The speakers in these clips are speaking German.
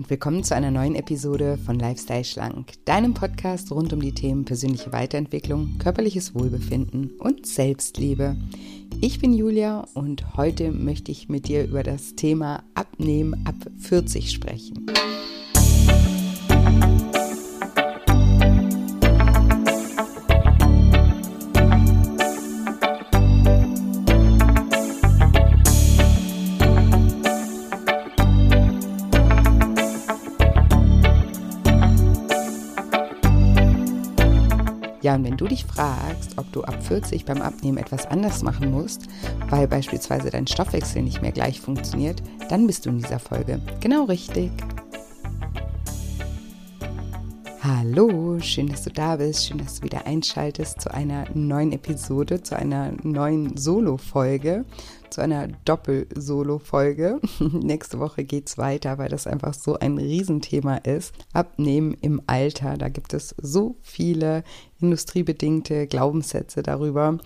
Und willkommen zu einer neuen Episode von Lifestyle Schlank, deinem Podcast rund um die Themen persönliche Weiterentwicklung, körperliches Wohlbefinden und Selbstliebe. Ich bin Julia und heute möchte ich mit dir über das Thema Abnehmen ab 40 sprechen. Du dich fragst, ob du ab 40 beim Abnehmen etwas anders machen musst, weil beispielsweise dein Stoffwechsel nicht mehr gleich funktioniert, dann bist du in dieser Folge genau richtig. Hallo, schön, dass du da bist, schön, dass du wieder einschaltest zu einer neuen Episode, zu einer neuen Solo-Folge, zu einer Doppel-Solo-Folge. Nächste Woche geht es weiter, weil das einfach so ein Riesenthema ist. Abnehmen im Alter, da gibt es so viele industriebedingte Glaubenssätze darüber,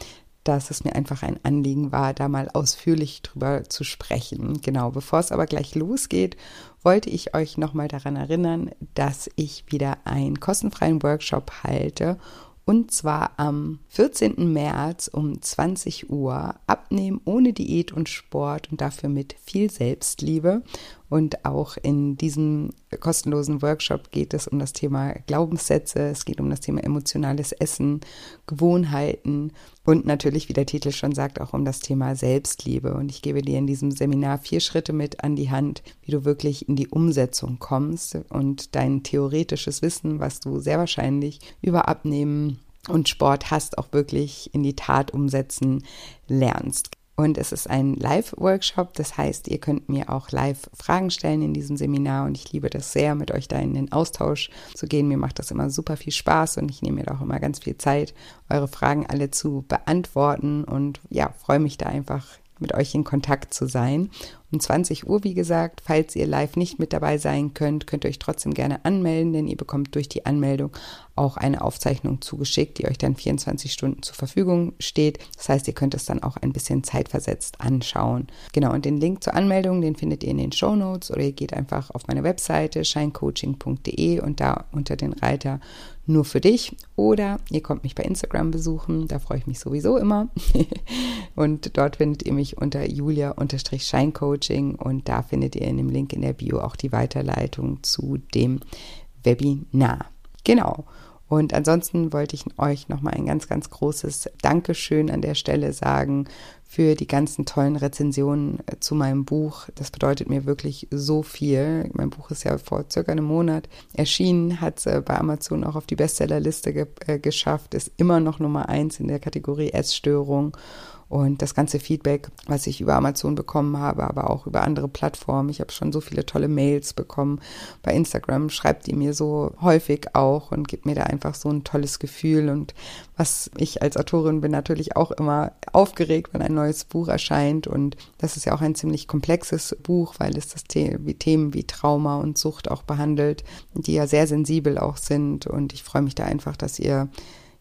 dass es mir einfach ein Anliegen war, da mal ausführlich drüber zu sprechen. Genau, bevor es aber gleich losgeht, wollte ich euch nochmal daran erinnern, dass ich wieder einen kostenfreien Workshop halte und zwar am 14. März um 20 Uhr abnehmen ohne Diät und Sport und dafür mit viel Selbstliebe. Und auch in diesem kostenlosen Workshop geht es um das Thema Glaubenssätze, es geht um das Thema emotionales Essen, Gewohnheiten und natürlich, wie der Titel schon sagt, auch um das Thema Selbstliebe. Und ich gebe dir in diesem Seminar vier Schritte mit an die Hand, wie du wirklich in die Umsetzung kommst und dein theoretisches Wissen, was du sehr wahrscheinlich über Abnehmen und Sport hast, auch wirklich in die Tat umsetzen lernst. Und es ist ein Live-Workshop, das heißt, ihr könnt mir auch live Fragen stellen in diesem Seminar. Und ich liebe das sehr, mit euch da in den Austausch zu gehen. Mir macht das immer super viel Spaß. Und ich nehme mir da auch immer ganz viel Zeit, eure Fragen alle zu beantworten. Und ja, freue mich da einfach mit euch in Kontakt zu sein. Um 20 Uhr, wie gesagt, falls ihr live nicht mit dabei sein könnt, könnt ihr euch trotzdem gerne anmelden, denn ihr bekommt durch die Anmeldung auch eine Aufzeichnung zugeschickt, die euch dann 24 Stunden zur Verfügung steht. Das heißt, ihr könnt es dann auch ein bisschen zeitversetzt anschauen. Genau, und den Link zur Anmeldung, den findet ihr in den Show Notes oder ihr geht einfach auf meine Webseite shinecoaching.de und da unter den Reiter nur für dich. Oder ihr kommt mich bei Instagram besuchen, da freue ich mich sowieso immer. und dort findet ihr mich unter julia-scheincoaching und da findet ihr in dem Link in der Bio auch die Weiterleitung zu dem Webinar. Genau. Und ansonsten wollte ich euch nochmal ein ganz, ganz großes Dankeschön an der Stelle sagen für die ganzen tollen Rezensionen äh, zu meinem Buch. Das bedeutet mir wirklich so viel. Mein Buch ist ja vor circa einem Monat erschienen, hat es äh, bei Amazon auch auf die Bestsellerliste ge äh, geschafft, ist immer noch Nummer eins in der Kategorie Essstörung. Und das ganze Feedback, was ich über Amazon bekommen habe, aber auch über andere Plattformen. Ich habe schon so viele tolle Mails bekommen. Bei Instagram schreibt ihr mir so häufig auch und gibt mir da einfach so ein tolles Gefühl. Und was ich als Autorin bin natürlich auch immer aufgeregt, wenn ein neues Buch erscheint. Und das ist ja auch ein ziemlich komplexes Buch, weil es das The Themen wie Trauma und Sucht auch behandelt, die ja sehr sensibel auch sind. Und ich freue mich da einfach, dass ihr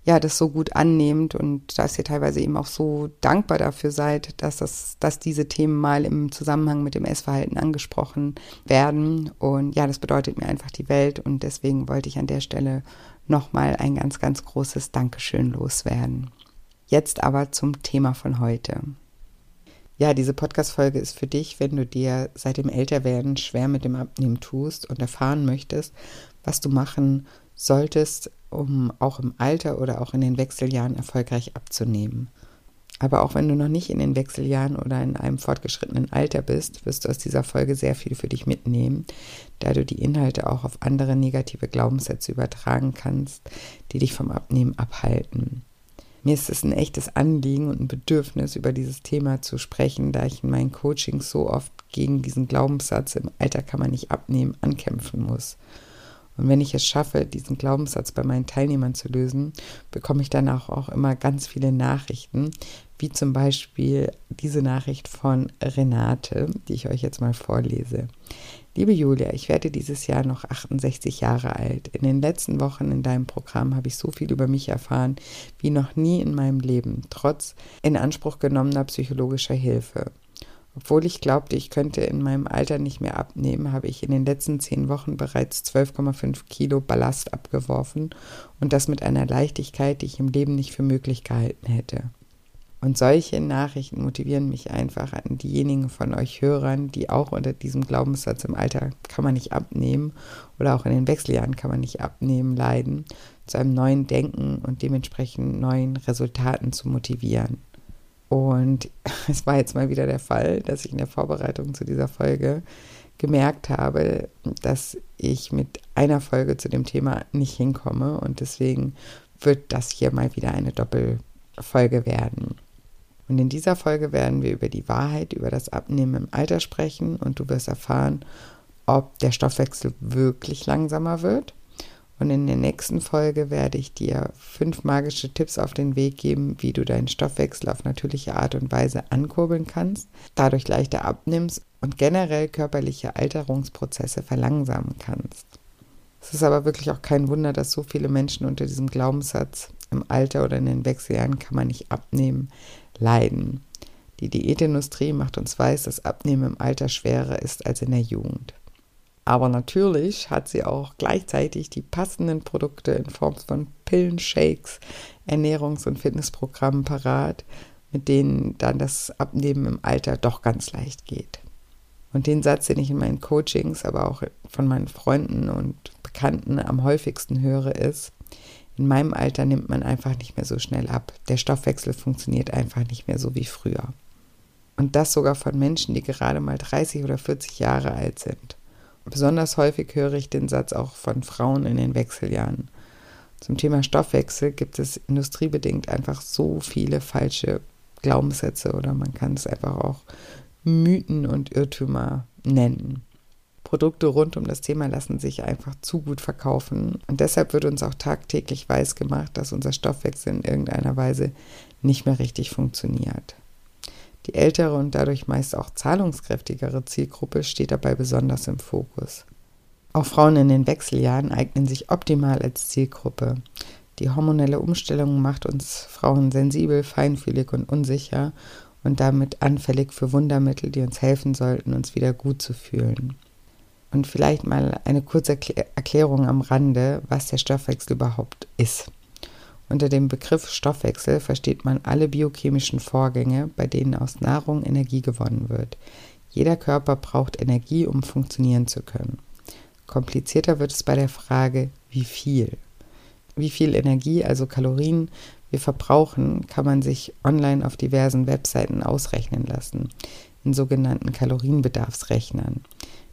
ja, das so gut annehmt und dass ihr teilweise eben auch so dankbar dafür seid, dass das, dass diese Themen mal im Zusammenhang mit dem Essverhalten angesprochen werden. Und ja, das bedeutet mir einfach die Welt und deswegen wollte ich an der Stelle nochmal ein ganz, ganz großes Dankeschön loswerden. Jetzt aber zum Thema von heute. Ja, diese Podcast-Folge ist für dich, wenn du dir seit dem Älterwerden schwer mit dem Abnehmen tust und erfahren möchtest, was du machen solltest, um auch im Alter oder auch in den Wechseljahren erfolgreich abzunehmen. Aber auch wenn du noch nicht in den Wechseljahren oder in einem fortgeschrittenen Alter bist, wirst du aus dieser Folge sehr viel für dich mitnehmen, da du die Inhalte auch auf andere negative Glaubenssätze übertragen kannst, die dich vom Abnehmen abhalten. Mir ist es ein echtes Anliegen und ein Bedürfnis, über dieses Thema zu sprechen, da ich in meinen Coachings so oft gegen diesen Glaubenssatz, im Alter kann man nicht abnehmen, ankämpfen muss. Und wenn ich es schaffe, diesen Glaubenssatz bei meinen Teilnehmern zu lösen, bekomme ich danach auch immer ganz viele Nachrichten, wie zum Beispiel diese Nachricht von Renate, die ich euch jetzt mal vorlese. Liebe Julia, ich werde dieses Jahr noch 68 Jahre alt. In den letzten Wochen in deinem Programm habe ich so viel über mich erfahren wie noch nie in meinem Leben, trotz in Anspruch genommener psychologischer Hilfe. Obwohl ich glaubte, ich könnte in meinem Alter nicht mehr abnehmen, habe ich in den letzten zehn Wochen bereits 12,5 Kilo Ballast abgeworfen und das mit einer Leichtigkeit, die ich im Leben nicht für möglich gehalten hätte. Und solche Nachrichten motivieren mich einfach an diejenigen von euch Hörern, die auch unter diesem Glaubenssatz im Alter kann man nicht abnehmen oder auch in den Wechseljahren kann man nicht abnehmen, leiden, zu einem neuen Denken und dementsprechend neuen Resultaten zu motivieren. Und es war jetzt mal wieder der Fall, dass ich in der Vorbereitung zu dieser Folge gemerkt habe, dass ich mit einer Folge zu dem Thema nicht hinkomme und deswegen wird das hier mal wieder eine Doppelfolge werden. Und in dieser Folge werden wir über die Wahrheit über das Abnehmen im Alter sprechen und du wirst erfahren, ob der Stoffwechsel wirklich langsamer wird. Und in der nächsten Folge werde ich dir fünf magische Tipps auf den Weg geben, wie du deinen Stoffwechsel auf natürliche Art und Weise ankurbeln kannst, dadurch leichter abnimmst und generell körperliche Alterungsprozesse verlangsamen kannst. Es ist aber wirklich auch kein Wunder, dass so viele Menschen unter diesem Glaubenssatz im Alter oder in den Wechseljahren kann man nicht abnehmen, leiden. Die Diätindustrie macht uns weiß, dass Abnehmen im Alter schwerer ist als in der Jugend. Aber natürlich hat sie auch gleichzeitig die passenden Produkte in Form von Pillen, Shakes, Ernährungs- und Fitnessprogrammen parat, mit denen dann das Abnehmen im Alter doch ganz leicht geht. Und den Satz, den ich in meinen Coachings, aber auch von meinen Freunden und Bekannten am häufigsten höre, ist, in meinem Alter nimmt man einfach nicht mehr so schnell ab. Der Stoffwechsel funktioniert einfach nicht mehr so wie früher. Und das sogar von Menschen, die gerade mal 30 oder 40 Jahre alt sind. Besonders häufig höre ich den Satz auch von Frauen in den Wechseljahren. Zum Thema Stoffwechsel gibt es industriebedingt einfach so viele falsche Glaubenssätze oder man kann es einfach auch Mythen und Irrtümer nennen. Produkte rund um das Thema lassen sich einfach zu gut verkaufen. Und deshalb wird uns auch tagtäglich weiß gemacht, dass unser Stoffwechsel in irgendeiner Weise nicht mehr richtig funktioniert. Die ältere und dadurch meist auch zahlungskräftigere Zielgruppe steht dabei besonders im Fokus. Auch Frauen in den Wechseljahren eignen sich optimal als Zielgruppe. Die hormonelle Umstellung macht uns Frauen sensibel, feinfühlig und unsicher und damit anfällig für Wundermittel, die uns helfen sollten, uns wieder gut zu fühlen. Und vielleicht mal eine kurze Erklärung am Rande, was der Stoffwechsel überhaupt ist. Unter dem Begriff Stoffwechsel versteht man alle biochemischen Vorgänge, bei denen aus Nahrung Energie gewonnen wird. Jeder Körper braucht Energie, um funktionieren zu können. Komplizierter wird es bei der Frage, wie viel. Wie viel Energie, also Kalorien, wir verbrauchen, kann man sich online auf diversen Webseiten ausrechnen lassen, in sogenannten Kalorienbedarfsrechnern.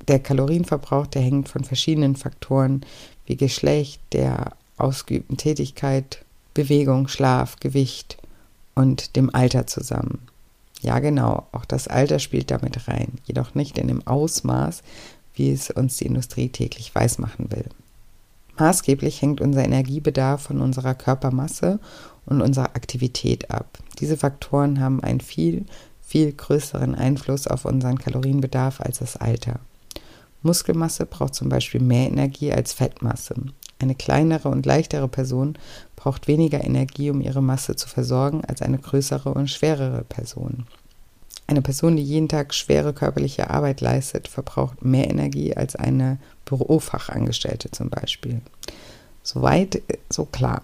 Der Kalorienverbrauch, der hängt von verschiedenen Faktoren wie Geschlecht, der ausgeübten Tätigkeit, Bewegung, Schlaf, Gewicht und dem Alter zusammen. Ja, genau, auch das Alter spielt damit rein, jedoch nicht in dem Ausmaß, wie es uns die Industrie täglich weismachen will. Maßgeblich hängt unser Energiebedarf von unserer Körpermasse und unserer Aktivität ab. Diese Faktoren haben einen viel, viel größeren Einfluss auf unseren Kalorienbedarf als das Alter. Muskelmasse braucht zum Beispiel mehr Energie als Fettmasse. Eine kleinere und leichtere Person braucht weniger Energie, um ihre Masse zu versorgen, als eine größere und schwerere Person. Eine Person, die jeden Tag schwere körperliche Arbeit leistet, verbraucht mehr Energie als eine Bürofachangestellte zum Beispiel. Soweit, äh, so klar.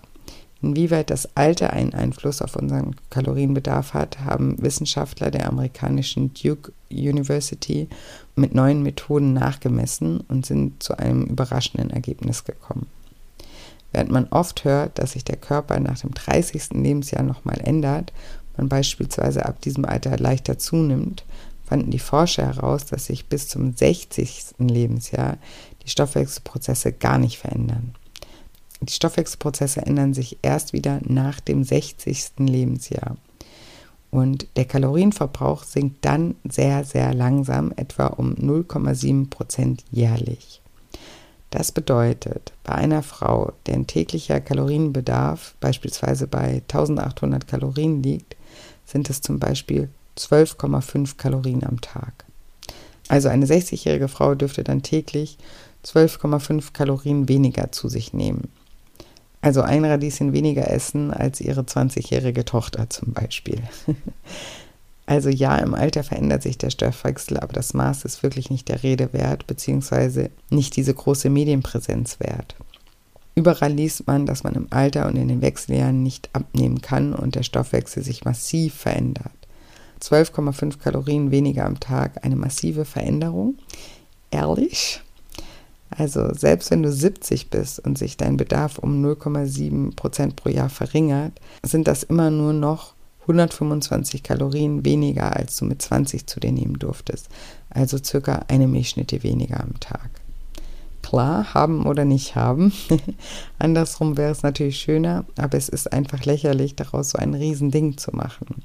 Inwieweit das Alter einen Einfluss auf unseren Kalorienbedarf hat, haben Wissenschaftler der amerikanischen Duke University mit neuen Methoden nachgemessen und sind zu einem überraschenden Ergebnis gekommen. Während man oft hört, dass sich der Körper nach dem 30. Lebensjahr nochmal ändert, man beispielsweise ab diesem Alter leichter zunimmt, fanden die Forscher heraus, dass sich bis zum 60. Lebensjahr die Stoffwechselprozesse gar nicht verändern. Die Stoffwechselprozesse ändern sich erst wieder nach dem 60. Lebensjahr. Und der Kalorienverbrauch sinkt dann sehr, sehr langsam, etwa um 0,7 Prozent jährlich. Das bedeutet, bei einer Frau, deren täglicher Kalorienbedarf beispielsweise bei 1800 Kalorien liegt, sind es zum Beispiel 12,5 Kalorien am Tag. Also eine 60-jährige Frau dürfte dann täglich 12,5 Kalorien weniger zu sich nehmen. Also ein Radieschen weniger essen als ihre 20-jährige Tochter zum Beispiel. Also ja, im Alter verändert sich der Stoffwechsel, aber das Maß ist wirklich nicht der Rede wert, beziehungsweise nicht diese große Medienpräsenz wert. Überall liest man, dass man im Alter und in den Wechseljahren nicht abnehmen kann und der Stoffwechsel sich massiv verändert. 12,5 Kalorien weniger am Tag, eine massive Veränderung. Ehrlich? Also selbst wenn du 70 bist und sich dein Bedarf um 0,7 Prozent pro Jahr verringert, sind das immer nur noch 125 Kalorien weniger, als du mit 20 zu dir nehmen durftest. Also circa eine Milchschnitte weniger am Tag. Klar, haben oder nicht haben. Andersrum wäre es natürlich schöner, aber es ist einfach lächerlich, daraus so ein Riesending zu machen.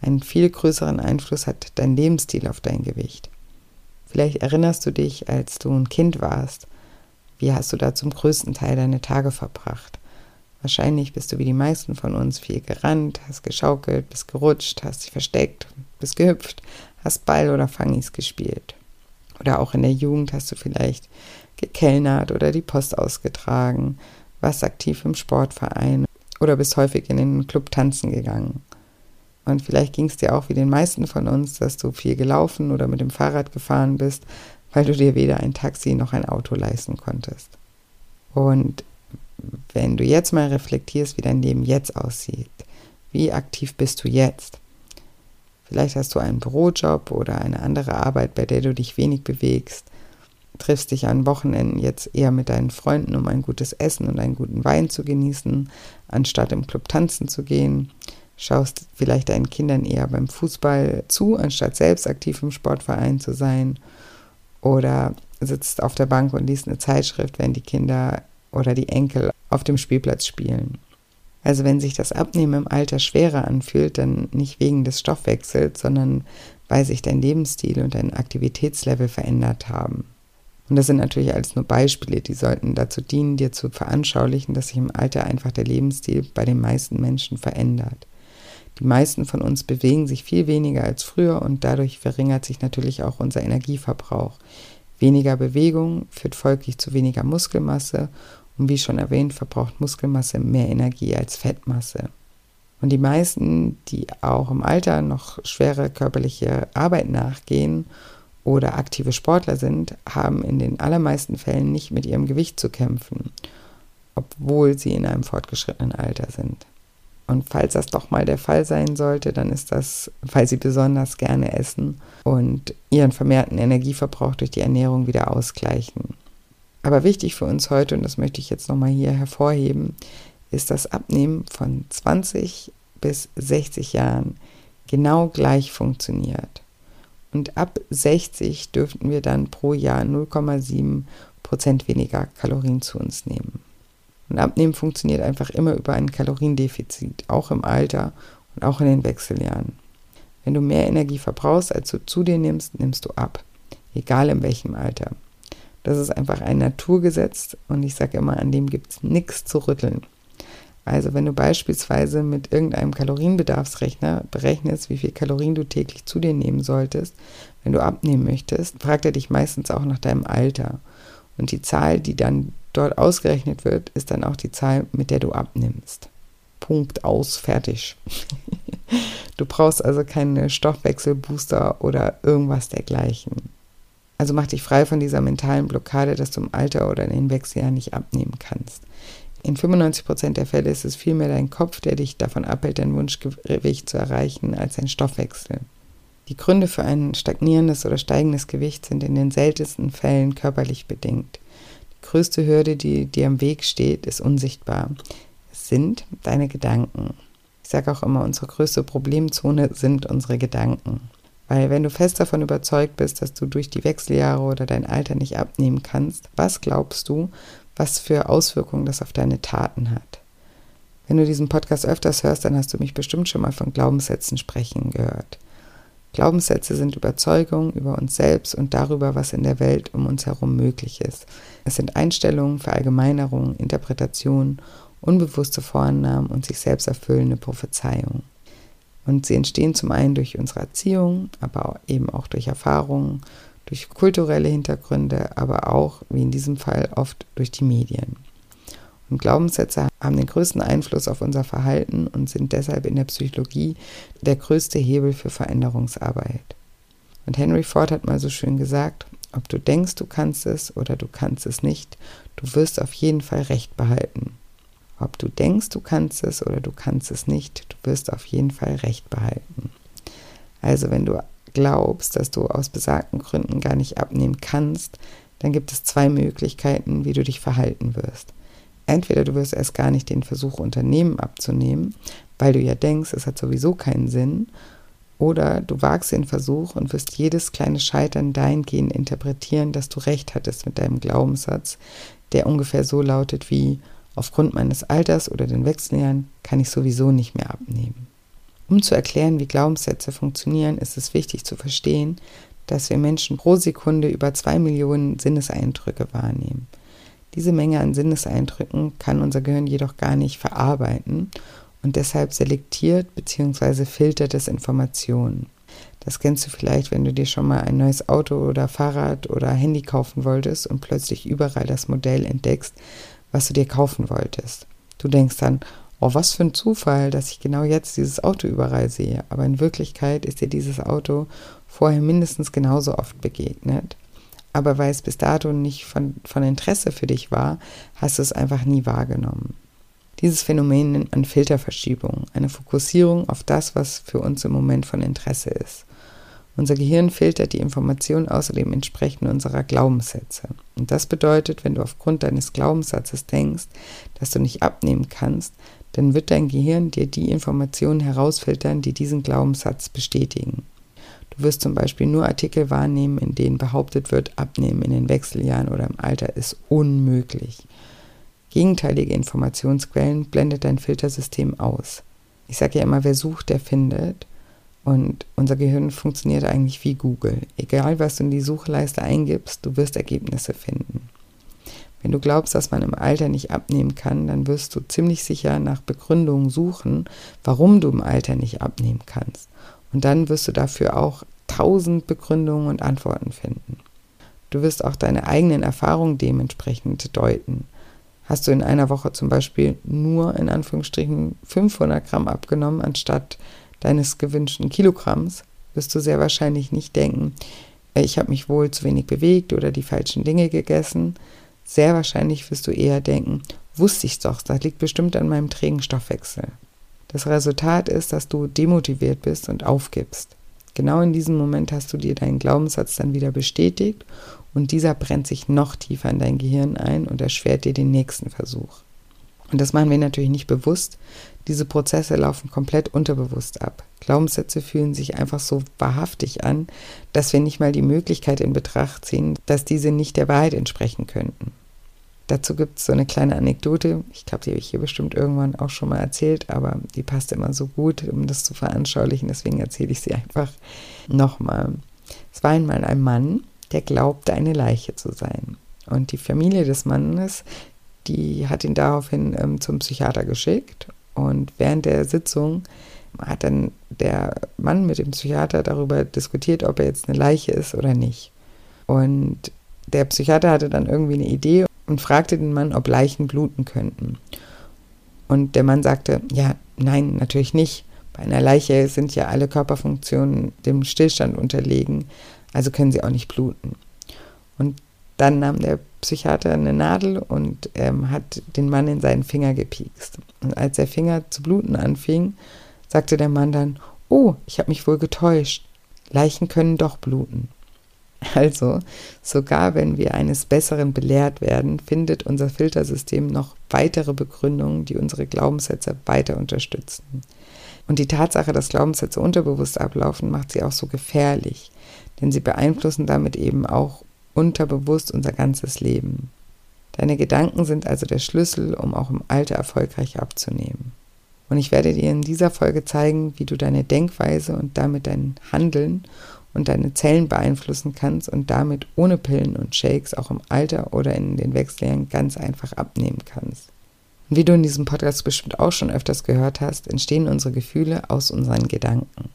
Einen viel größeren Einfluss hat dein Lebensstil auf dein Gewicht. Vielleicht erinnerst du dich, als du ein Kind warst. Wie hast du da zum größten Teil deine Tage verbracht? Wahrscheinlich bist du wie die meisten von uns viel gerannt, hast geschaukelt, bist gerutscht, hast dich versteckt, bist gehüpft, hast Ball oder Fangis gespielt. Oder auch in der Jugend hast du vielleicht gekellnert oder die Post ausgetragen, warst aktiv im Sportverein oder bist häufig in den Club tanzen gegangen. Und vielleicht ging es dir auch wie den meisten von uns, dass du viel gelaufen oder mit dem Fahrrad gefahren bist, weil du dir weder ein Taxi noch ein Auto leisten konntest. Und wenn du jetzt mal reflektierst, wie dein Leben jetzt aussieht, wie aktiv bist du jetzt? Vielleicht hast du einen Bürojob oder eine andere Arbeit, bei der du dich wenig bewegst, triffst dich an Wochenenden jetzt eher mit deinen Freunden, um ein gutes Essen und einen guten Wein zu genießen, anstatt im Club tanzen zu gehen, schaust vielleicht deinen Kindern eher beim Fußball zu, anstatt selbst aktiv im Sportverein zu sein, oder sitzt auf der Bank und liest eine Zeitschrift, wenn die Kinder oder die Enkel auf dem Spielplatz spielen. Also wenn sich das Abnehmen im Alter schwerer anfühlt, dann nicht wegen des Stoffwechsels, sondern weil sich dein Lebensstil und dein Aktivitätslevel verändert haben. Und das sind natürlich alles nur Beispiele, die sollten dazu dienen, dir zu veranschaulichen, dass sich im Alter einfach der Lebensstil bei den meisten Menschen verändert. Die meisten von uns bewegen sich viel weniger als früher und dadurch verringert sich natürlich auch unser Energieverbrauch. Weniger Bewegung führt folglich zu weniger Muskelmasse und wie schon erwähnt, verbraucht Muskelmasse mehr Energie als Fettmasse. Und die meisten, die auch im Alter noch schwere körperliche Arbeit nachgehen oder aktive Sportler sind, haben in den allermeisten Fällen nicht mit ihrem Gewicht zu kämpfen, obwohl sie in einem fortgeschrittenen Alter sind. Und falls das doch mal der Fall sein sollte, dann ist das, weil sie besonders gerne essen und ihren vermehrten Energieverbrauch durch die Ernährung wieder ausgleichen. Aber wichtig für uns heute, und das möchte ich jetzt nochmal hier hervorheben, ist das Abnehmen von 20 bis 60 Jahren genau gleich funktioniert. Und ab 60 dürften wir dann pro Jahr 0,7 Prozent weniger Kalorien zu uns nehmen. Und Abnehmen funktioniert einfach immer über ein Kaloriendefizit, auch im Alter und auch in den Wechseljahren. Wenn du mehr Energie verbrauchst, als du zu dir nimmst, nimmst du ab, egal in welchem Alter. Das ist einfach ein Naturgesetz und ich sage immer, an dem gibt es nichts zu rütteln. Also wenn du beispielsweise mit irgendeinem Kalorienbedarfsrechner berechnest, wie viel Kalorien du täglich zu dir nehmen solltest, wenn du abnehmen möchtest, fragt er dich meistens auch nach deinem Alter. Und die Zahl, die dann dort ausgerechnet wird, ist dann auch die Zahl, mit der du abnimmst. Punkt aus, fertig. du brauchst also keine Stoffwechselbooster oder irgendwas dergleichen. Also mach dich frei von dieser mentalen Blockade, dass du im Alter oder in den Wechseljahren nicht abnehmen kannst. In 95% der Fälle ist es vielmehr dein Kopf, der dich davon abhält, dein Wunschgewicht zu erreichen, als dein Stoffwechsel. Die Gründe für ein stagnierendes oder steigendes Gewicht sind in den seltensten Fällen körperlich bedingt. Größte Hürde, die dir im Weg steht, ist unsichtbar. Es sind deine Gedanken. Ich sage auch immer, unsere größte Problemzone sind unsere Gedanken. Weil wenn du fest davon überzeugt bist, dass du durch die Wechseljahre oder dein Alter nicht abnehmen kannst, was glaubst du, was für Auswirkungen das auf deine Taten hat? Wenn du diesen Podcast öfters hörst, dann hast du mich bestimmt schon mal von Glaubenssätzen sprechen gehört. Glaubenssätze sind Überzeugungen über uns selbst und darüber, was in der Welt um uns herum möglich ist. Es sind Einstellungen, Verallgemeinerungen, Interpretationen, unbewusste Vorannahmen und sich selbst erfüllende Prophezeiungen. Und sie entstehen zum einen durch unsere Erziehung, aber eben auch durch Erfahrungen, durch kulturelle Hintergründe, aber auch, wie in diesem Fall, oft durch die Medien. Und Glaubenssätze haben den größten Einfluss auf unser Verhalten und sind deshalb in der Psychologie der größte Hebel für Veränderungsarbeit. Und Henry Ford hat mal so schön gesagt, ob du denkst, du kannst es oder du kannst es nicht, du wirst auf jeden Fall Recht behalten. Ob du denkst, du kannst es oder du kannst es nicht, du wirst auf jeden Fall Recht behalten. Also wenn du glaubst, dass du aus besagten Gründen gar nicht abnehmen kannst, dann gibt es zwei Möglichkeiten, wie du dich verhalten wirst. Entweder du wirst erst gar nicht den Versuch unternehmen abzunehmen, weil du ja denkst, es hat sowieso keinen Sinn, oder du wagst den Versuch und wirst jedes kleine Scheitern dahingehend interpretieren, dass du recht hattest mit deinem Glaubenssatz, der ungefähr so lautet wie aufgrund meines Alters oder den Wechseljahren kann ich sowieso nicht mehr abnehmen. Um zu erklären, wie Glaubenssätze funktionieren, ist es wichtig zu verstehen, dass wir Menschen pro Sekunde über zwei Millionen Sinneseindrücke wahrnehmen. Diese Menge an Sinneseindrücken kann unser Gehirn jedoch gar nicht verarbeiten und deshalb selektiert bzw. filtert es Informationen. Das kennst du vielleicht, wenn du dir schon mal ein neues Auto oder Fahrrad oder Handy kaufen wolltest und plötzlich überall das Modell entdeckst, was du dir kaufen wolltest. Du denkst dann, oh, was für ein Zufall, dass ich genau jetzt dieses Auto überall sehe. Aber in Wirklichkeit ist dir dieses Auto vorher mindestens genauso oft begegnet. Aber weil es bis dato nicht von, von Interesse für dich war, hast du es einfach nie wahrgenommen. Dieses Phänomen nennt man Filterverschiebung, eine Fokussierung auf das, was für uns im Moment von Interesse ist. Unser Gehirn filtert die Information außerdem entsprechend unserer Glaubenssätze. Und das bedeutet, wenn du aufgrund deines Glaubenssatzes denkst, dass du nicht abnehmen kannst, dann wird dein Gehirn dir die Informationen herausfiltern, die diesen Glaubenssatz bestätigen. Du wirst zum Beispiel nur Artikel wahrnehmen, in denen behauptet wird, Abnehmen in den Wechseljahren oder im Alter ist unmöglich. Gegenteilige Informationsquellen blendet dein Filtersystem aus. Ich sage ja immer, wer sucht, der findet. Und unser Gehirn funktioniert eigentlich wie Google. Egal, was du in die Suchleiste eingibst, du wirst Ergebnisse finden. Wenn du glaubst, dass man im Alter nicht abnehmen kann, dann wirst du ziemlich sicher nach Begründungen suchen, warum du im Alter nicht abnehmen kannst. Und dann wirst du dafür auch tausend Begründungen und Antworten finden. Du wirst auch deine eigenen Erfahrungen dementsprechend deuten. Hast du in einer Woche zum Beispiel nur in Anführungsstrichen 500 Gramm abgenommen, anstatt deines gewünschten Kilogramms, wirst du sehr wahrscheinlich nicht denken, äh, ich habe mich wohl zu wenig bewegt oder die falschen Dinge gegessen. Sehr wahrscheinlich wirst du eher denken, wusste ich doch, das liegt bestimmt an meinem trägen Stoffwechsel. Das Resultat ist, dass du demotiviert bist und aufgibst. Genau in diesem Moment hast du dir deinen Glaubenssatz dann wieder bestätigt und dieser brennt sich noch tiefer in dein Gehirn ein und erschwert dir den nächsten Versuch. Und das machen wir natürlich nicht bewusst. Diese Prozesse laufen komplett unterbewusst ab. Glaubenssätze fühlen sich einfach so wahrhaftig an, dass wir nicht mal die Möglichkeit in Betracht ziehen, dass diese nicht der Wahrheit entsprechen könnten. Dazu gibt es so eine kleine Anekdote, ich glaube, die habe ich hier bestimmt irgendwann auch schon mal erzählt, aber die passt immer so gut, um das zu veranschaulichen, deswegen erzähle ich sie einfach nochmal. Es war einmal ein Mann, der glaubte, eine Leiche zu sein. Und die Familie des Mannes, die hat ihn daraufhin ähm, zum Psychiater geschickt. Und während der Sitzung hat dann der Mann mit dem Psychiater darüber diskutiert, ob er jetzt eine Leiche ist oder nicht. Und der Psychiater hatte dann irgendwie eine Idee und fragte den Mann, ob Leichen bluten könnten. Und der Mann sagte, ja, nein, natürlich nicht. Bei einer Leiche sind ja alle Körperfunktionen dem Stillstand unterlegen, also können sie auch nicht bluten. Und dann nahm der Psychiater eine Nadel und ähm, hat den Mann in seinen Finger gepiekst. Und als der Finger zu bluten anfing, sagte der Mann dann, oh, ich habe mich wohl getäuscht. Leichen können doch bluten. Also, sogar wenn wir eines Besseren belehrt werden, findet unser Filtersystem noch weitere Begründungen, die unsere Glaubenssätze weiter unterstützen. Und die Tatsache, dass Glaubenssätze unterbewusst ablaufen, macht sie auch so gefährlich, denn sie beeinflussen damit eben auch unterbewusst unser ganzes Leben. Deine Gedanken sind also der Schlüssel, um auch im Alter erfolgreich abzunehmen. Und ich werde dir in dieser Folge zeigen, wie du deine Denkweise und damit dein Handeln und deine Zellen beeinflussen kannst und damit ohne Pillen und Shakes auch im Alter oder in den Wechseljahren ganz einfach abnehmen kannst. Und wie du in diesem Podcast bestimmt auch schon öfters gehört hast, entstehen unsere Gefühle aus unseren Gedanken.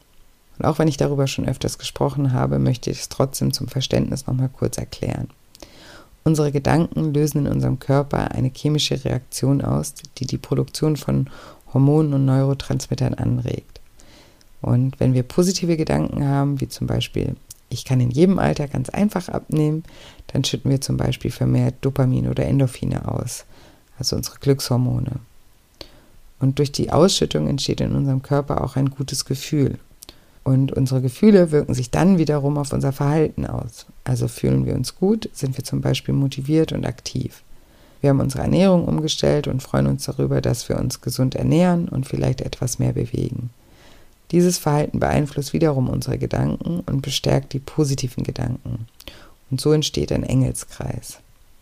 Und auch wenn ich darüber schon öfters gesprochen habe, möchte ich es trotzdem zum Verständnis nochmal kurz erklären. Unsere Gedanken lösen in unserem Körper eine chemische Reaktion aus, die die Produktion von Hormonen und Neurotransmittern anregt. Und wenn wir positive Gedanken haben, wie zum Beispiel, ich kann in jedem Alter ganz einfach abnehmen, dann schütten wir zum Beispiel vermehrt Dopamin oder Endorphine aus, also unsere Glückshormone. Und durch die Ausschüttung entsteht in unserem Körper auch ein gutes Gefühl. Und unsere Gefühle wirken sich dann wiederum auf unser Verhalten aus. Also fühlen wir uns gut, sind wir zum Beispiel motiviert und aktiv. Wir haben unsere Ernährung umgestellt und freuen uns darüber, dass wir uns gesund ernähren und vielleicht etwas mehr bewegen. Dieses Verhalten beeinflusst wiederum unsere Gedanken und bestärkt die positiven Gedanken. Und so entsteht ein Engelskreis.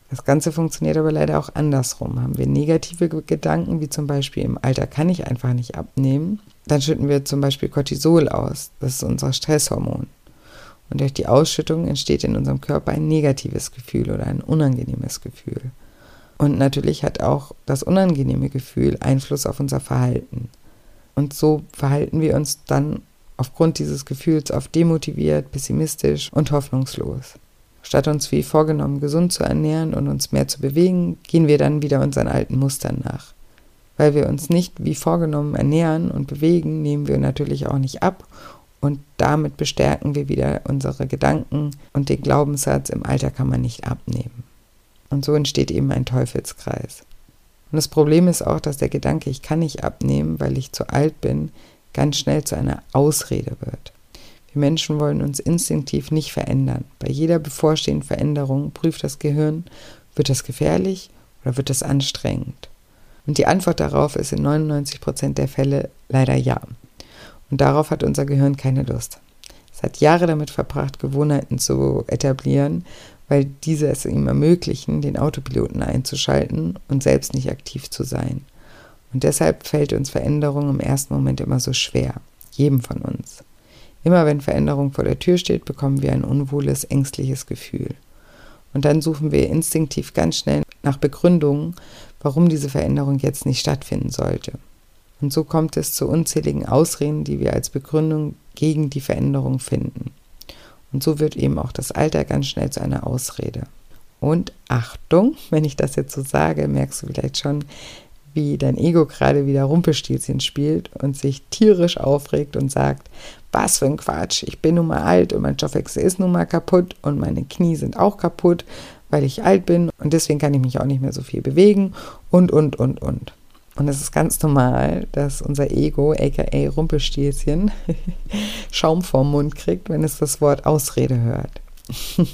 Das Ganze funktioniert aber leider auch andersrum. Haben wir negative Gedanken, wie zum Beispiel im Alter kann ich einfach nicht abnehmen, dann schütten wir zum Beispiel Cortisol aus. Das ist unser Stresshormon. Und durch die Ausschüttung entsteht in unserem Körper ein negatives Gefühl oder ein unangenehmes Gefühl. Und natürlich hat auch das unangenehme Gefühl Einfluss auf unser Verhalten. Und so verhalten wir uns dann aufgrund dieses Gefühls oft demotiviert, pessimistisch und hoffnungslos. Statt uns wie vorgenommen gesund zu ernähren und uns mehr zu bewegen, gehen wir dann wieder unseren alten Mustern nach. Weil wir uns nicht wie vorgenommen ernähren und bewegen, nehmen wir natürlich auch nicht ab und damit bestärken wir wieder unsere Gedanken und den Glaubenssatz, im Alter kann man nicht abnehmen. Und so entsteht eben ein Teufelskreis. Und das Problem ist auch, dass der Gedanke, ich kann nicht abnehmen, weil ich zu alt bin, ganz schnell zu einer Ausrede wird. Wir Menschen wollen uns instinktiv nicht verändern. Bei jeder bevorstehenden Veränderung prüft das Gehirn, wird das gefährlich oder wird das anstrengend? Und die Antwort darauf ist in 99 Prozent der Fälle leider ja. Und darauf hat unser Gehirn keine Lust. Es hat Jahre damit verbracht, Gewohnheiten zu etablieren, weil diese es ihm ermöglichen, den Autopiloten einzuschalten und selbst nicht aktiv zu sein. Und deshalb fällt uns Veränderung im ersten Moment immer so schwer, jedem von uns. Immer wenn Veränderung vor der Tür steht, bekommen wir ein unwohles, ängstliches Gefühl. Und dann suchen wir instinktiv ganz schnell nach Begründungen, warum diese Veränderung jetzt nicht stattfinden sollte. Und so kommt es zu unzähligen Ausreden, die wir als Begründung gegen die Veränderung finden. Und so wird eben auch das Alter ganz schnell zu einer Ausrede. Und Achtung, wenn ich das jetzt so sage, merkst du vielleicht schon, wie dein Ego gerade wieder Rumpelstilzchen spielt und sich tierisch aufregt und sagt, was für ein Quatsch, ich bin nun mal alt und mein Stoffwechsel ist nun mal kaputt und meine Knie sind auch kaputt, weil ich alt bin und deswegen kann ich mich auch nicht mehr so viel bewegen und, und, und, und. Und es ist ganz normal, dass unser Ego, aka Rumpelstilzchen, Schaum vorm Mund kriegt, wenn es das Wort Ausrede hört.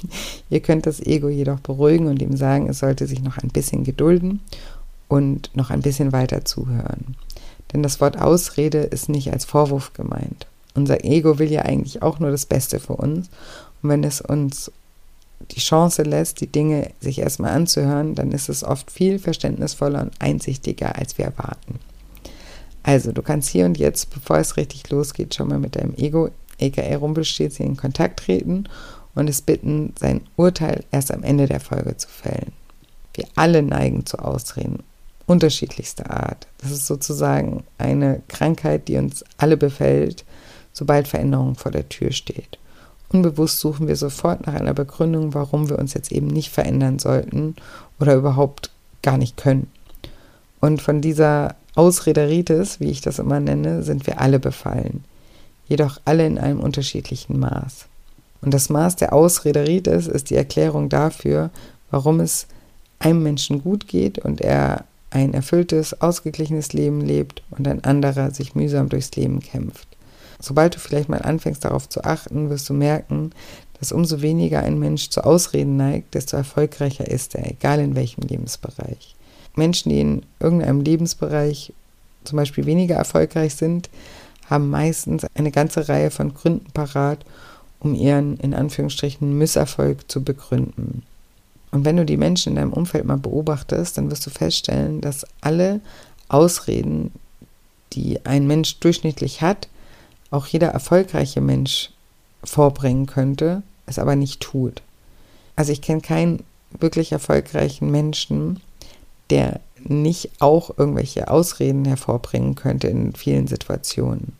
Ihr könnt das Ego jedoch beruhigen und ihm sagen, es sollte sich noch ein bisschen gedulden und noch ein bisschen weiter zuhören. Denn das Wort Ausrede ist nicht als Vorwurf gemeint. Unser Ego will ja eigentlich auch nur das Beste für uns. Und wenn es uns die Chance lässt, die Dinge sich erstmal anzuhören, dann ist es oft viel verständnisvoller und einsichtiger, als wir erwarten. Also, du kannst hier und jetzt, bevor es richtig losgeht, schon mal mit deinem Ego, aka Rumpelstilzchen, in Kontakt treten und es bitten, sein Urteil erst am Ende der Folge zu fällen. Wir alle neigen zu Ausreden unterschiedlichster Art. Das ist sozusagen eine Krankheit, die uns alle befällt, sobald Veränderung vor der Tür steht. Unbewusst suchen wir sofort nach einer Begründung, warum wir uns jetzt eben nicht verändern sollten oder überhaupt gar nicht können. Und von dieser Ausrederitis, wie ich das immer nenne, sind wir alle befallen. Jedoch alle in einem unterschiedlichen Maß. Und das Maß der Ausrederitis ist die Erklärung dafür, warum es einem Menschen gut geht und er ein erfülltes, ausgeglichenes Leben lebt und ein anderer sich mühsam durchs Leben kämpft. Sobald du vielleicht mal anfängst darauf zu achten, wirst du merken, dass umso weniger ein Mensch zu Ausreden neigt, desto erfolgreicher ist er, egal in welchem Lebensbereich. Menschen, die in irgendeinem Lebensbereich zum Beispiel weniger erfolgreich sind, haben meistens eine ganze Reihe von Gründen parat, um ihren in Anführungsstrichen Misserfolg zu begründen. Und wenn du die Menschen in deinem Umfeld mal beobachtest, dann wirst du feststellen, dass alle Ausreden, die ein Mensch durchschnittlich hat, auch jeder erfolgreiche Mensch vorbringen könnte, es aber nicht tut. Also ich kenne keinen wirklich erfolgreichen Menschen, der nicht auch irgendwelche Ausreden hervorbringen könnte in vielen Situationen.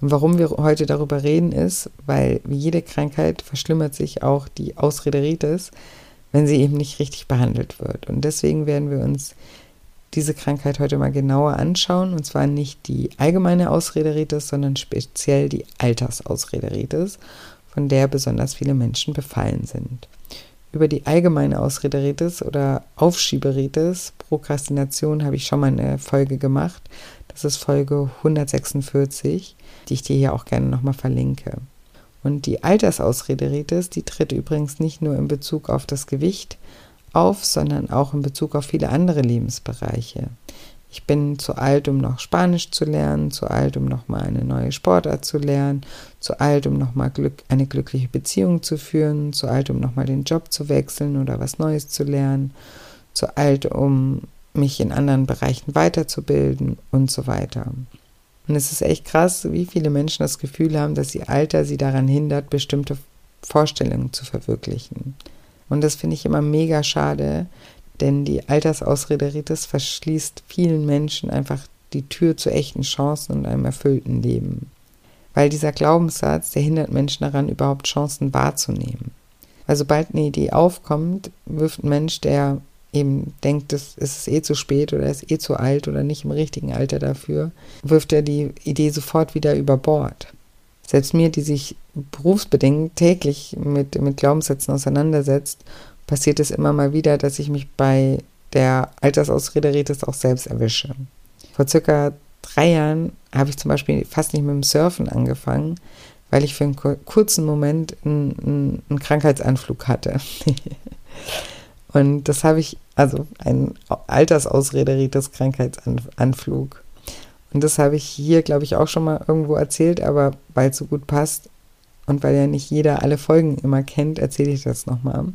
Und warum wir heute darüber reden ist, weil wie jede Krankheit verschlimmert sich auch die Ausrederitis, wenn sie eben nicht richtig behandelt wird. Und deswegen werden wir uns diese Krankheit heute mal genauer anschauen. Und zwar nicht die allgemeine Ausrederitis, sondern speziell die Altersausrederitis, von der besonders viele Menschen befallen sind. Über die allgemeine Ausrederitis oder Aufschieberitis, Prokrastination, habe ich schon mal eine Folge gemacht. Das ist Folge 146, die ich dir hier auch gerne nochmal verlinke. Und die Altersausrederitis, die tritt übrigens nicht nur in Bezug auf das Gewicht auf, sondern auch in Bezug auf viele andere Lebensbereiche. Ich bin zu alt, um noch Spanisch zu lernen, zu alt, um noch mal eine neue Sportart zu lernen, zu alt, um noch mal Glück, eine glückliche Beziehung zu führen, zu alt, um noch mal den Job zu wechseln oder was Neues zu lernen, zu alt, um mich in anderen Bereichen weiterzubilden und so weiter. Und es ist echt krass, wie viele Menschen das Gefühl haben, dass ihr Alter sie daran hindert, bestimmte Vorstellungen zu verwirklichen. Und das finde ich immer mega schade, denn die Altersausrederitis verschließt vielen Menschen einfach die Tür zu echten Chancen und einem erfüllten Leben. Weil dieser Glaubenssatz, der hindert Menschen daran, überhaupt Chancen wahrzunehmen. Weil sobald eine Idee aufkommt, wirft ein Mensch, der eben denkt, es ist eh zu spät oder ist eh zu alt oder nicht im richtigen Alter dafür, wirft er die Idee sofort wieder über Bord. Selbst mir, die sich berufsbedingt täglich mit, mit Glaubenssätzen auseinandersetzt, passiert es immer mal wieder, dass ich mich bei der Altersausrederetes auch selbst erwische. Vor circa drei Jahren habe ich zum Beispiel fast nicht mit dem Surfen angefangen, weil ich für einen kurzen Moment einen, einen, Krankheitsanflug hatte. Und das habe ich, also ein Altersausrederitis Krankheitsanflug. Und das habe ich hier, glaube ich, auch schon mal irgendwo erzählt, aber weil es so gut passt und weil ja nicht jeder alle Folgen immer kennt, erzähle ich das nochmal.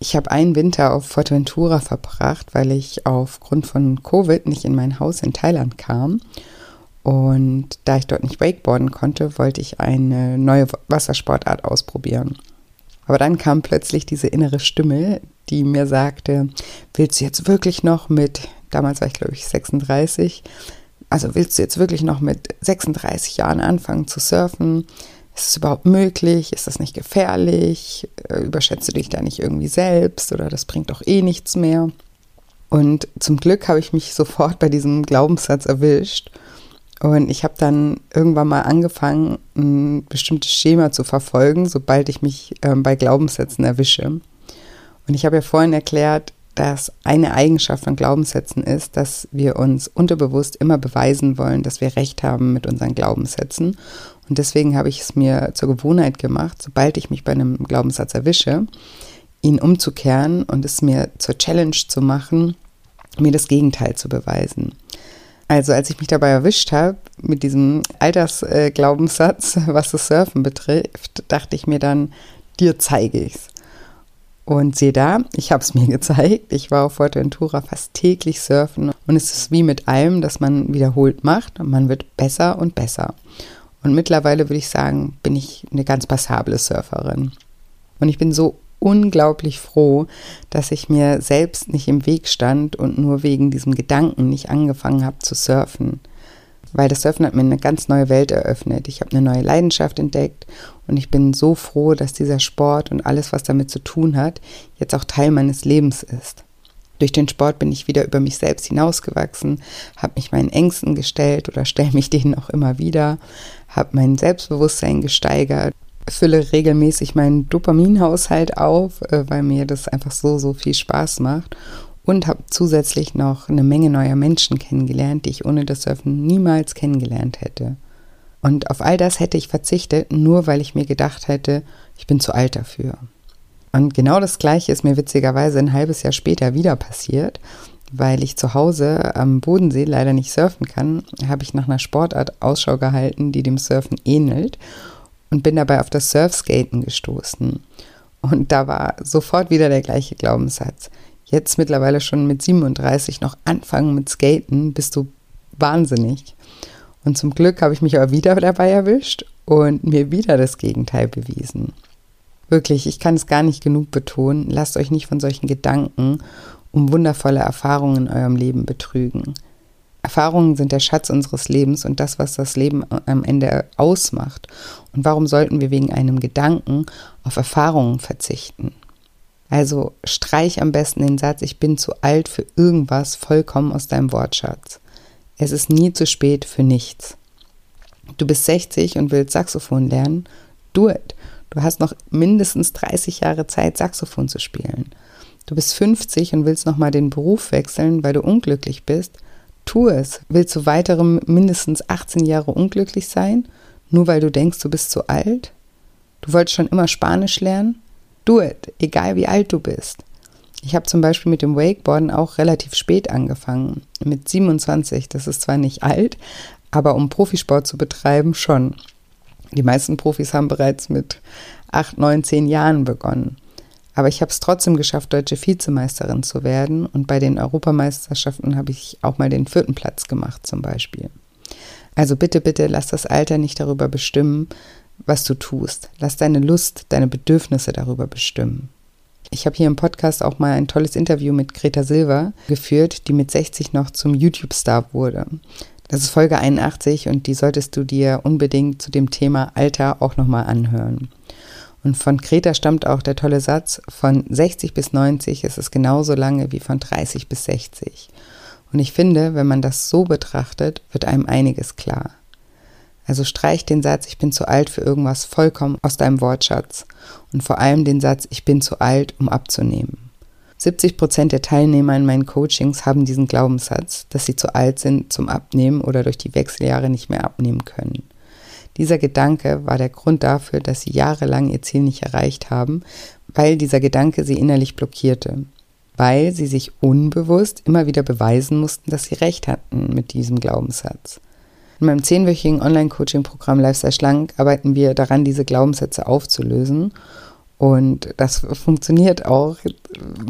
Ich habe einen Winter auf Fuerteventura verbracht, weil ich aufgrund von Covid nicht in mein Haus in Thailand kam. Und da ich dort nicht wakeboarden konnte, wollte ich eine neue Wassersportart ausprobieren. Aber dann kam plötzlich diese innere Stimme, die mir sagte, willst du jetzt wirklich noch mit, damals war ich glaube ich 36, also willst du jetzt wirklich noch mit 36 Jahren anfangen zu surfen? Ist es überhaupt möglich? Ist das nicht gefährlich? Äh, überschätzt du dich da nicht irgendwie selbst oder das bringt doch eh nichts mehr? Und zum Glück habe ich mich sofort bei diesem Glaubenssatz erwischt. Und ich habe dann irgendwann mal angefangen, ein bestimmtes Schema zu verfolgen, sobald ich mich ähm, bei Glaubenssätzen erwische. Und ich habe ja vorhin erklärt, dass eine Eigenschaft von Glaubenssätzen ist, dass wir uns unterbewusst immer beweisen wollen, dass wir recht haben mit unseren Glaubenssätzen. Und deswegen habe ich es mir zur Gewohnheit gemacht, sobald ich mich bei einem Glaubenssatz erwische, ihn umzukehren und es mir zur Challenge zu machen, mir das Gegenteil zu beweisen. Also als ich mich dabei erwischt habe, mit diesem Altersglaubenssatz, was das Surfen betrifft, dachte ich mir dann, dir zeige ich's. Und sehe da, ich habe es mir gezeigt. Ich war auf Fuerteventura fast täglich surfen und es ist wie mit allem, dass man wiederholt macht und man wird besser und besser. Und mittlerweile würde ich sagen, bin ich eine ganz passable Surferin. Und ich bin so unglaublich froh, dass ich mir selbst nicht im Weg stand und nur wegen diesem Gedanken nicht angefangen habe zu surfen. Weil das Surfen hat mir eine ganz neue Welt eröffnet. Ich habe eine neue Leidenschaft entdeckt und ich bin so froh, dass dieser Sport und alles, was damit zu tun hat, jetzt auch Teil meines Lebens ist. Durch den Sport bin ich wieder über mich selbst hinausgewachsen, habe mich meinen Ängsten gestellt oder stelle mich denen auch immer wieder, habe mein Selbstbewusstsein gesteigert, fülle regelmäßig meinen Dopaminhaushalt auf, äh, weil mir das einfach so, so viel Spaß macht und habe zusätzlich noch eine Menge neuer Menschen kennengelernt, die ich ohne das Surfen niemals kennengelernt hätte. Und auf all das hätte ich verzichtet, nur weil ich mir gedacht hätte, ich bin zu alt dafür. Und genau das Gleiche ist mir witzigerweise ein halbes Jahr später wieder passiert. Weil ich zu Hause am Bodensee leider nicht surfen kann, habe ich nach einer Sportart Ausschau gehalten, die dem Surfen ähnelt und bin dabei auf das Surfskaten gestoßen. Und da war sofort wieder der gleiche Glaubenssatz. Jetzt mittlerweile schon mit 37 noch anfangen mit Skaten, bist du wahnsinnig. Und zum Glück habe ich mich aber wieder dabei erwischt und mir wieder das Gegenteil bewiesen. Wirklich, ich kann es gar nicht genug betonen. Lasst euch nicht von solchen Gedanken um wundervolle Erfahrungen in eurem Leben betrügen. Erfahrungen sind der Schatz unseres Lebens und das, was das Leben am Ende ausmacht. Und warum sollten wir wegen einem Gedanken auf Erfahrungen verzichten? Also streich am besten den Satz, ich bin zu alt für irgendwas vollkommen aus deinem Wortschatz. Es ist nie zu spät für nichts. Du bist 60 und willst Saxophon lernen? Do it. Du hast noch mindestens 30 Jahre Zeit, Saxophon zu spielen. Du bist 50 und willst nochmal den Beruf wechseln, weil du unglücklich bist? Tu es. Willst du weitere mindestens 18 Jahre unglücklich sein, nur weil du denkst, du bist zu alt? Du wolltest schon immer Spanisch lernen? Do it, egal wie alt du bist. Ich habe zum Beispiel mit dem Wakeboarden auch relativ spät angefangen, mit 27. Das ist zwar nicht alt, aber um Profisport zu betreiben schon. Die meisten Profis haben bereits mit 8, 9, 10 Jahren begonnen. Aber ich habe es trotzdem geschafft, deutsche Vizemeisterin zu werden. Und bei den Europameisterschaften habe ich auch mal den vierten Platz gemacht zum Beispiel. Also bitte, bitte lass das Alter nicht darüber bestimmen, was du tust. Lass deine Lust, deine Bedürfnisse darüber bestimmen. Ich habe hier im Podcast auch mal ein tolles Interview mit Greta Silva geführt, die mit 60 noch zum YouTube-Star wurde. Das ist Folge 81 und die solltest du dir unbedingt zu dem Thema Alter auch nochmal anhören. Und von Greta stammt auch der tolle Satz, von 60 bis 90 ist es genauso lange wie von 30 bis 60. Und ich finde, wenn man das so betrachtet, wird einem einiges klar. Also streich den Satz, ich bin zu alt für irgendwas vollkommen aus deinem Wortschatz. Und vor allem den Satz, ich bin zu alt, um abzunehmen. 70 Prozent der Teilnehmer in meinen Coachings haben diesen Glaubenssatz, dass sie zu alt sind zum Abnehmen oder durch die Wechseljahre nicht mehr abnehmen können. Dieser Gedanke war der Grund dafür, dass sie jahrelang ihr Ziel nicht erreicht haben, weil dieser Gedanke sie innerlich blockierte, weil sie sich unbewusst immer wieder beweisen mussten, dass sie recht hatten mit diesem Glaubenssatz. In meinem zehnwöchigen Online-Coaching-Programm Lifestyle Schlank arbeiten wir daran, diese Glaubenssätze aufzulösen. Und das funktioniert auch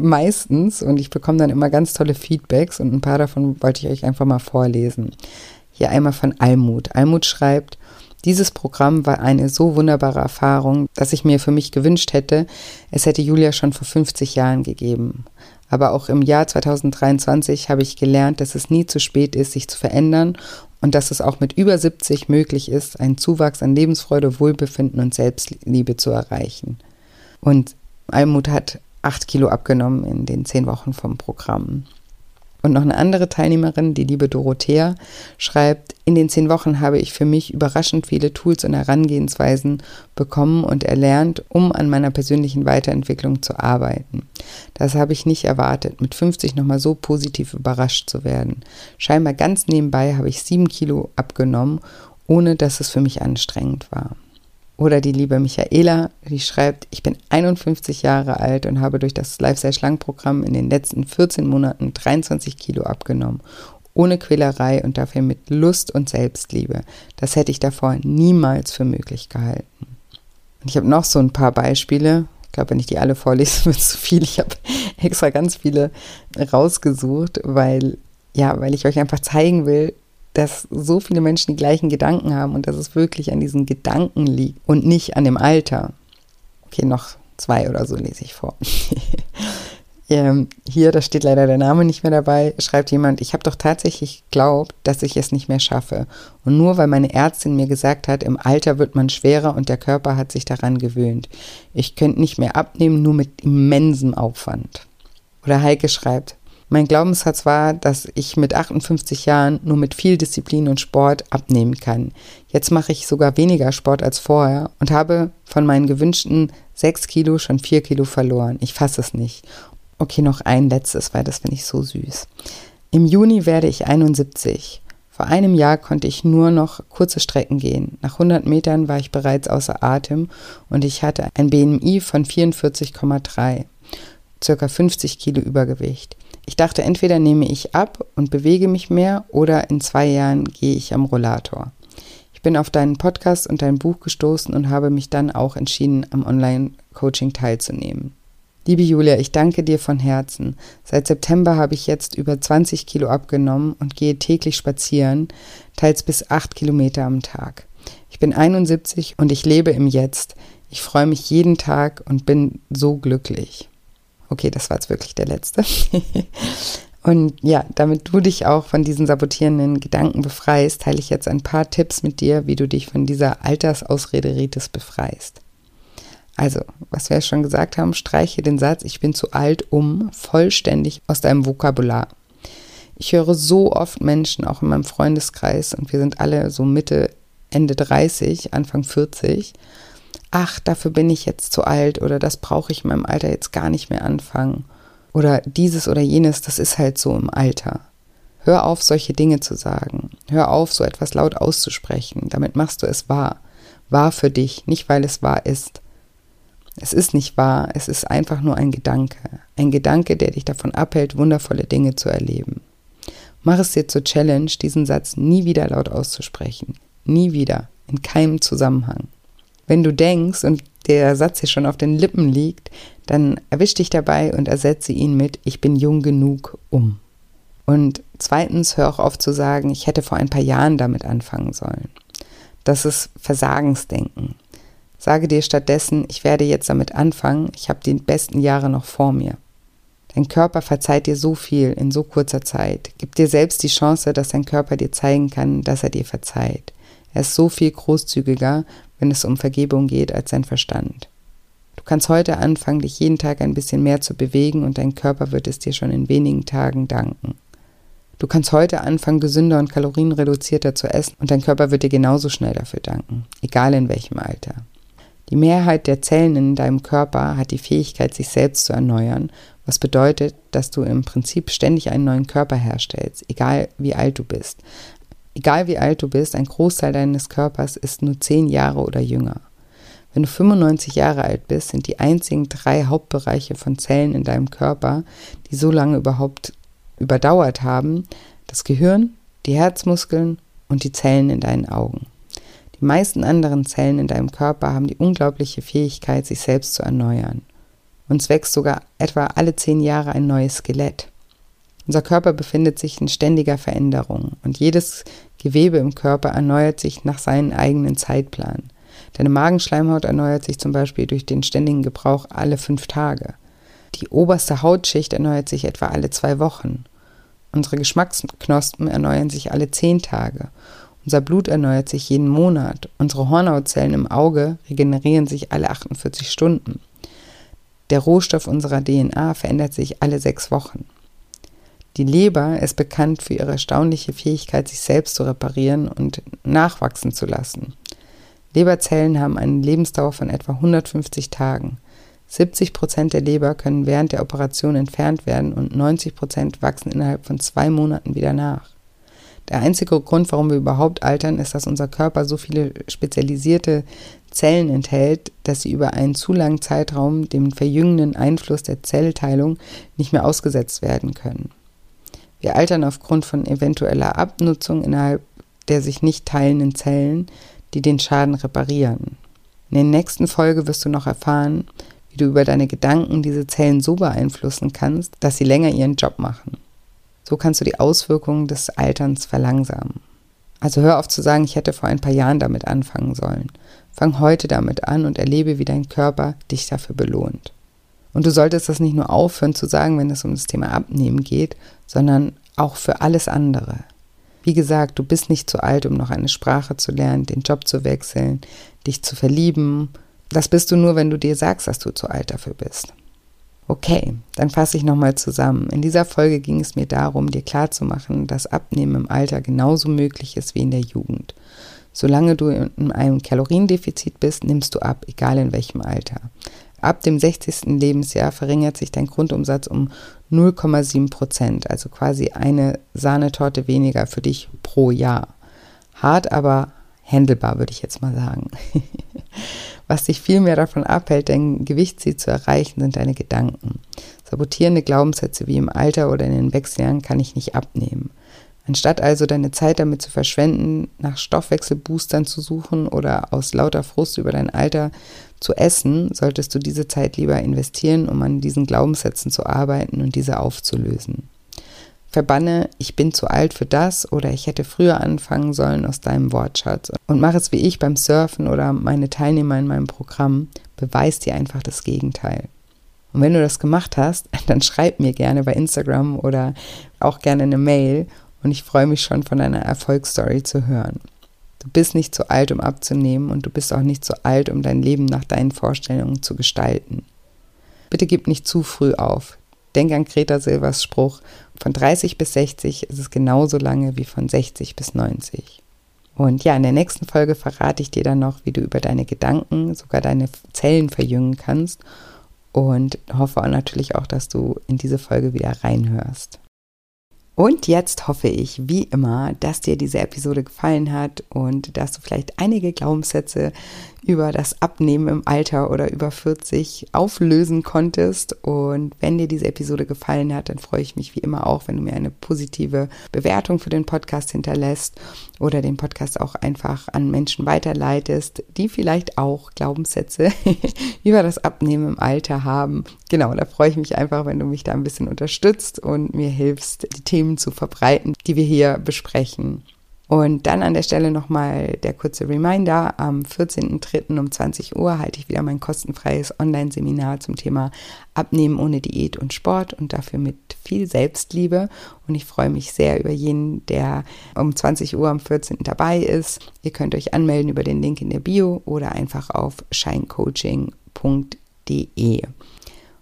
meistens und ich bekomme dann immer ganz tolle Feedbacks und ein paar davon wollte ich euch einfach mal vorlesen. Hier einmal von Almut. Almut schreibt, dieses Programm war eine so wunderbare Erfahrung, dass ich mir für mich gewünscht hätte, es hätte Julia schon vor 50 Jahren gegeben. Aber auch im Jahr 2023 habe ich gelernt, dass es nie zu spät ist, sich zu verändern und dass es auch mit über 70 möglich ist, einen Zuwachs an Lebensfreude, Wohlbefinden und Selbstliebe zu erreichen. Und Almut hat acht Kilo abgenommen in den zehn Wochen vom Programm. Und noch eine andere Teilnehmerin, die liebe Dorothea, schreibt, in den zehn Wochen habe ich für mich überraschend viele Tools und Herangehensweisen bekommen und erlernt, um an meiner persönlichen Weiterentwicklung zu arbeiten. Das habe ich nicht erwartet, mit 50 nochmal so positiv überrascht zu werden. Scheinbar ganz nebenbei habe ich sieben Kilo abgenommen, ohne dass es für mich anstrengend war. Oder die liebe Michaela, die schreibt, ich bin 51 Jahre alt und habe durch das Lifestyle Schlank Programm in den letzten 14 Monaten 23 Kilo abgenommen. Ohne Quälerei und dafür mit Lust und Selbstliebe. Das hätte ich davor niemals für möglich gehalten. Und ich habe noch so ein paar Beispiele. Ich glaube, wenn ich die alle vorlese, wird es zu viel. Ich habe extra ganz viele rausgesucht, weil, ja, weil ich euch einfach zeigen will, dass so viele Menschen die gleichen Gedanken haben und dass es wirklich an diesen Gedanken liegt und nicht an dem Alter. Okay, noch zwei oder so lese ich vor. ähm, hier, da steht leider der Name nicht mehr dabei, schreibt jemand, ich habe doch tatsächlich geglaubt, dass ich es nicht mehr schaffe. Und nur weil meine Ärztin mir gesagt hat, im Alter wird man schwerer und der Körper hat sich daran gewöhnt. Ich könnte nicht mehr abnehmen, nur mit immensem Aufwand. Oder Heike schreibt, mein Glaubenssatz war, dass ich mit 58 Jahren nur mit viel Disziplin und Sport abnehmen kann. Jetzt mache ich sogar weniger Sport als vorher und habe von meinen gewünschten 6 Kilo schon 4 Kilo verloren. Ich fasse es nicht. Okay, noch ein letztes, weil das finde ich so süß. Im Juni werde ich 71. Vor einem Jahr konnte ich nur noch kurze Strecken gehen. Nach 100 Metern war ich bereits außer Atem und ich hatte ein BMI von 44,3, circa 50 Kilo Übergewicht. Ich dachte, entweder nehme ich ab und bewege mich mehr oder in zwei Jahren gehe ich am Rollator. Ich bin auf deinen Podcast und dein Buch gestoßen und habe mich dann auch entschieden, am Online-Coaching teilzunehmen. Liebe Julia, ich danke dir von Herzen. Seit September habe ich jetzt über 20 Kilo abgenommen und gehe täglich spazieren, teils bis 8 Kilometer am Tag. Ich bin 71 und ich lebe im Jetzt. Ich freue mich jeden Tag und bin so glücklich. Okay, das war jetzt wirklich der letzte. Und ja, damit du dich auch von diesen sabotierenden Gedanken befreist, teile ich jetzt ein paar Tipps mit dir, wie du dich von dieser Altersausrede Ritis befreist. Also, was wir schon gesagt haben, streiche den Satz, ich bin zu alt um, vollständig aus deinem Vokabular. Ich höre so oft Menschen, auch in meinem Freundeskreis, und wir sind alle so Mitte, Ende 30, Anfang 40, ach, dafür bin ich jetzt zu alt oder das brauche ich in meinem Alter jetzt gar nicht mehr anfangen. Oder dieses oder jenes, das ist halt so im Alter. Hör auf, solche Dinge zu sagen. Hör auf, so etwas laut auszusprechen. Damit machst du es wahr. Wahr für dich, nicht weil es wahr ist. Es ist nicht wahr, es ist einfach nur ein Gedanke. Ein Gedanke, der dich davon abhält, wundervolle Dinge zu erleben. Mach es dir zur Challenge, diesen Satz nie wieder laut auszusprechen. Nie wieder. In keinem Zusammenhang. Wenn du denkst und der Satz hier schon auf den Lippen liegt, dann erwisch dich dabei und ersetze ihn mit Ich bin jung genug um. Und zweitens hör auch auf zu sagen, ich hätte vor ein paar Jahren damit anfangen sollen. Das ist Versagensdenken. Sage dir stattdessen, ich werde jetzt damit anfangen, ich habe die besten Jahre noch vor mir. Dein Körper verzeiht dir so viel in so kurzer Zeit. Gib dir selbst die Chance, dass dein Körper dir zeigen kann, dass er dir verzeiht. Er ist so viel großzügiger, wenn es um Vergebung geht, als sein Verstand. Du kannst heute anfangen, dich jeden Tag ein bisschen mehr zu bewegen und dein Körper wird es dir schon in wenigen Tagen danken. Du kannst heute anfangen, gesünder und kalorienreduzierter zu essen und dein Körper wird dir genauso schnell dafür danken, egal in welchem Alter. Die Mehrheit der Zellen in deinem Körper hat die Fähigkeit, sich selbst zu erneuern, was bedeutet, dass du im Prinzip ständig einen neuen Körper herstellst, egal wie alt du bist. Egal wie alt du bist, ein Großteil deines Körpers ist nur zehn Jahre oder jünger. Wenn du 95 Jahre alt bist, sind die einzigen drei Hauptbereiche von Zellen in deinem Körper, die so lange überhaupt überdauert haben, das Gehirn, die Herzmuskeln und die Zellen in deinen Augen. Die meisten anderen Zellen in deinem Körper haben die unglaubliche Fähigkeit, sich selbst zu erneuern. Uns wächst sogar etwa alle zehn Jahre ein neues Skelett. Unser Körper befindet sich in ständiger Veränderung und jedes Gewebe im Körper erneuert sich nach seinem eigenen Zeitplan. Deine Magenschleimhaut erneuert sich zum Beispiel durch den ständigen Gebrauch alle fünf Tage. Die oberste Hautschicht erneuert sich etwa alle zwei Wochen. Unsere Geschmacksknospen erneuern sich alle zehn Tage. Unser Blut erneuert sich jeden Monat. Unsere Hornhautzellen im Auge regenerieren sich alle 48 Stunden. Der Rohstoff unserer DNA verändert sich alle sechs Wochen. Die Leber ist bekannt für ihre erstaunliche Fähigkeit, sich selbst zu reparieren und nachwachsen zu lassen. Leberzellen haben eine Lebensdauer von etwa 150 Tagen. 70 Prozent der Leber können während der Operation entfernt werden und 90 Prozent wachsen innerhalb von zwei Monaten wieder nach. Der einzige Grund, warum wir überhaupt altern, ist, dass unser Körper so viele spezialisierte Zellen enthält, dass sie über einen zu langen Zeitraum dem verjüngenden Einfluss der Zellteilung nicht mehr ausgesetzt werden können. Wir altern aufgrund von eventueller Abnutzung innerhalb der sich nicht teilenden Zellen, die den Schaden reparieren. In der nächsten Folge wirst du noch erfahren, wie du über deine Gedanken diese Zellen so beeinflussen kannst, dass sie länger ihren Job machen. So kannst du die Auswirkungen des Alterns verlangsamen. Also hör auf zu sagen, ich hätte vor ein paar Jahren damit anfangen sollen. Fang heute damit an und erlebe, wie dein Körper dich dafür belohnt. Und du solltest das nicht nur aufhören zu sagen, wenn es um das Thema Abnehmen geht, sondern auch für alles andere. Wie gesagt, du bist nicht zu alt, um noch eine Sprache zu lernen, den Job zu wechseln, dich zu verlieben. Das bist du nur, wenn du dir sagst, dass du zu alt dafür bist. Okay, dann fasse ich nochmal zusammen. In dieser Folge ging es mir darum, dir klarzumachen, dass Abnehmen im Alter genauso möglich ist wie in der Jugend. Solange du in einem Kaloriendefizit bist, nimmst du ab, egal in welchem Alter. Ab dem 60. Lebensjahr verringert sich dein Grundumsatz um 0,7 Prozent, also quasi eine Sahnetorte weniger für dich pro Jahr. Hart, aber handelbar, würde ich jetzt mal sagen. Was dich viel mehr davon abhält, dein Gewichtsziel zu erreichen, sind deine Gedanken. Sabotierende Glaubenssätze wie im Alter oder in den Wechseljahren kann ich nicht abnehmen. Anstatt also deine Zeit damit zu verschwenden, nach Stoffwechselboostern zu suchen oder aus lauter Frust über dein Alter zu essen, solltest du diese Zeit lieber investieren, um an diesen Glaubenssätzen zu arbeiten und diese aufzulösen. Verbanne, ich bin zu alt für das oder ich hätte früher anfangen sollen aus deinem Wortschatz und mach es wie ich beim Surfen oder meine Teilnehmer in meinem Programm, beweis dir einfach das Gegenteil. Und wenn du das gemacht hast, dann schreib mir gerne bei Instagram oder auch gerne eine Mail und ich freue mich schon von deiner Erfolgsstory zu hören. Du bist nicht zu alt, um abzunehmen und du bist auch nicht zu alt, um dein Leben nach deinen Vorstellungen zu gestalten. Bitte gib nicht zu früh auf. Denk an Greta Silvers Spruch, von 30 bis 60 ist es genauso lange wie von 60 bis 90. Und ja, in der nächsten Folge verrate ich dir dann noch, wie du über deine Gedanken sogar deine Zellen verjüngen kannst und hoffe natürlich auch, dass du in diese Folge wieder reinhörst. Und jetzt hoffe ich, wie immer, dass dir diese Episode gefallen hat und dass du vielleicht einige Glaubenssätze über das Abnehmen im Alter oder über 40 auflösen konntest. Und wenn dir diese Episode gefallen hat, dann freue ich mich wie immer auch, wenn du mir eine positive Bewertung für den Podcast hinterlässt oder den Podcast auch einfach an Menschen weiterleitest, die vielleicht auch Glaubenssätze über das Abnehmen im Alter haben. Genau, da freue ich mich einfach, wenn du mich da ein bisschen unterstützt und mir hilfst, die Themen zu verbreiten, die wir hier besprechen. Und dann an der Stelle nochmal der kurze Reminder. Am 14.03. um 20 Uhr halte ich wieder mein kostenfreies Online-Seminar zum Thema Abnehmen ohne Diät und Sport und dafür mit viel Selbstliebe. Und ich freue mich sehr über jeden, der um 20 Uhr am 14. dabei ist. Ihr könnt euch anmelden über den Link in der Bio oder einfach auf shinecoaching.de.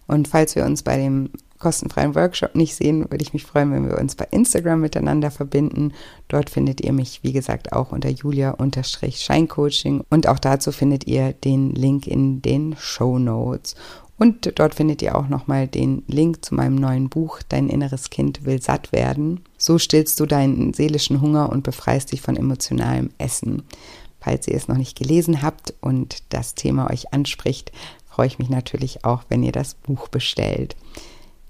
Und falls wir uns bei dem kostenfreien Workshop nicht sehen, würde ich mich freuen, wenn wir uns bei Instagram miteinander verbinden. Dort findet ihr mich, wie gesagt, auch unter julia-scheincoaching und auch dazu findet ihr den Link in den Show Notes. Und dort findet ihr auch nochmal den Link zu meinem neuen Buch Dein inneres Kind will satt werden. So stillst du deinen seelischen Hunger und befreist dich von emotionalem Essen. Falls ihr es noch nicht gelesen habt und das Thema euch anspricht, freue ich mich natürlich auch, wenn ihr das Buch bestellt.